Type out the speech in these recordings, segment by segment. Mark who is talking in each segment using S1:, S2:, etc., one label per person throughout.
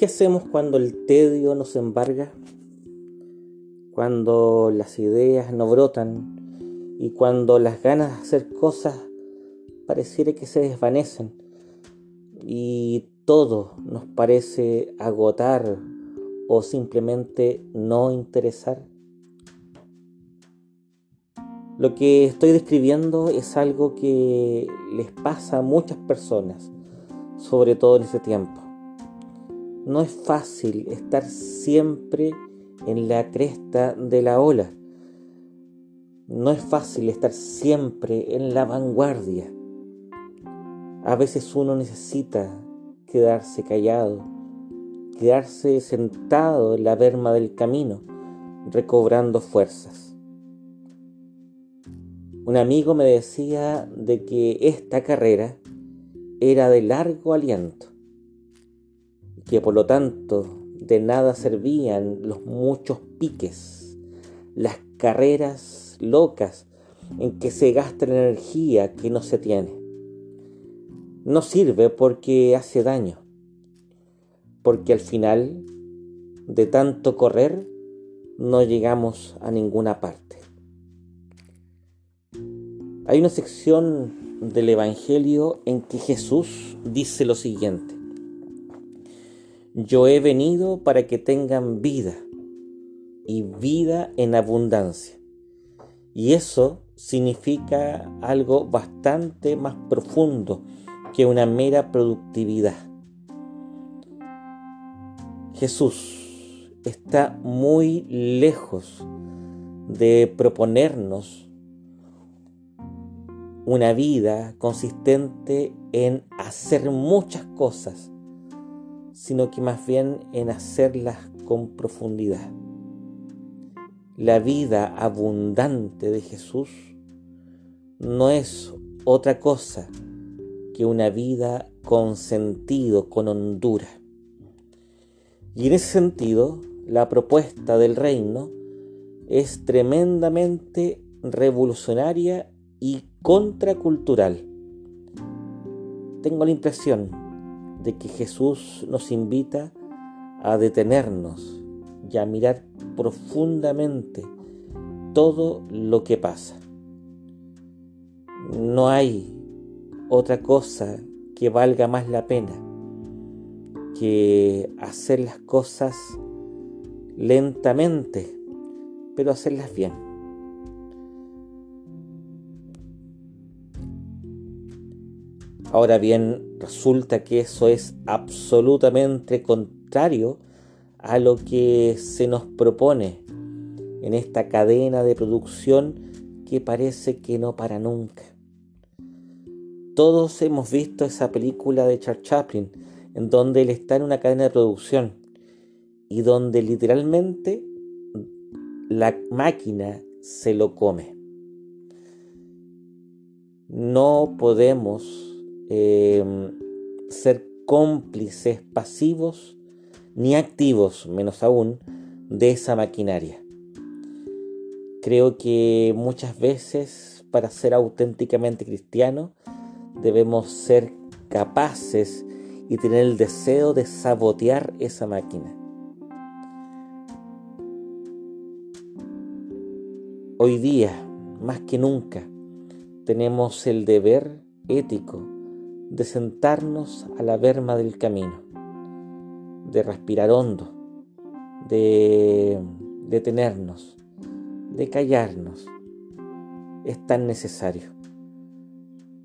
S1: qué hacemos cuando el tedio nos embarga? Cuando las ideas no brotan y cuando las ganas de hacer cosas pareciera que se desvanecen y todo nos parece agotar o simplemente no interesar. Lo que estoy describiendo es algo que les pasa a muchas personas, sobre todo en este tiempo. No es fácil estar siempre en la cresta de la ola. No es fácil estar siempre en la vanguardia. A veces uno necesita quedarse callado, quedarse sentado en la berma del camino, recobrando fuerzas. Un amigo me decía de que esta carrera era de largo aliento, que por lo tanto de nada servían los muchos piques, las carreras locas en que se gasta la energía que no se tiene. No sirve porque hace daño, porque al final de tanto correr no llegamos a ninguna parte. Hay una sección del Evangelio en que Jesús dice lo siguiente. Yo he venido para que tengan vida y vida en abundancia. Y eso significa algo bastante más profundo que una mera productividad. Jesús está muy lejos de proponernos una vida consistente en hacer muchas cosas, sino que más bien en hacerlas con profundidad. La vida abundante de Jesús no es otra cosa que una vida con sentido, con hondura. Y en ese sentido, la propuesta del reino es tremendamente revolucionaria y contracultural. Tengo la impresión de que Jesús nos invita a detenernos y a mirar profundamente todo lo que pasa. No hay otra cosa que valga más la pena que hacer las cosas lentamente, pero hacerlas bien. Ahora bien, resulta que eso es absolutamente contrario a lo que se nos propone en esta cadena de producción que parece que no para nunca. Todos hemos visto esa película de Charles Chaplin, en donde él está en una cadena de producción y donde literalmente la máquina se lo come. No podemos Em, ser cómplices pasivos ni activos, menos aún, de esa maquinaria. Creo que muchas veces para ser auténticamente cristiano debemos ser capaces y tener el deseo de sabotear esa máquina. Hoy día, más que nunca, tenemos el deber ético de sentarnos a la verma del camino, de respirar hondo, de detenernos, de callarnos. Es tan necesario.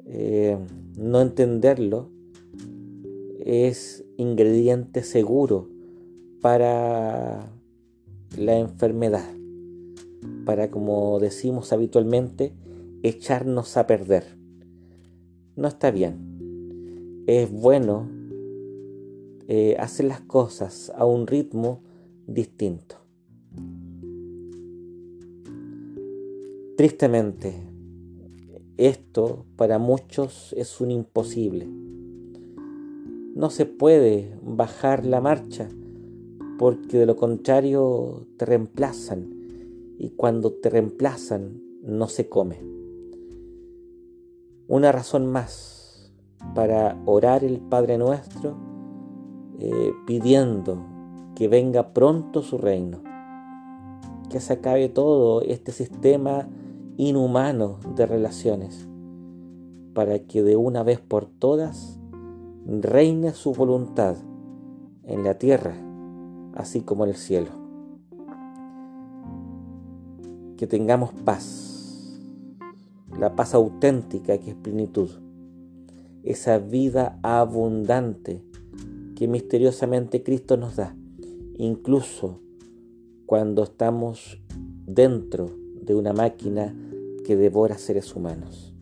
S1: Eh, no entenderlo es ingrediente seguro para la enfermedad, para, como decimos habitualmente, echarnos a perder. No está bien es bueno eh, hacer las cosas a un ritmo distinto. Tristemente, esto para muchos es un imposible. No se puede bajar la marcha porque de lo contrario te reemplazan y cuando te reemplazan no se come. Una razón más para orar el Padre Nuestro eh, pidiendo que venga pronto su reino, que se acabe todo este sistema inhumano de relaciones, para que de una vez por todas reine su voluntad en la tierra, así como en el cielo. Que tengamos paz, la paz auténtica que es plenitud, esa vida abundante que misteriosamente Cristo nos da, incluso cuando estamos dentro de una máquina que devora seres humanos.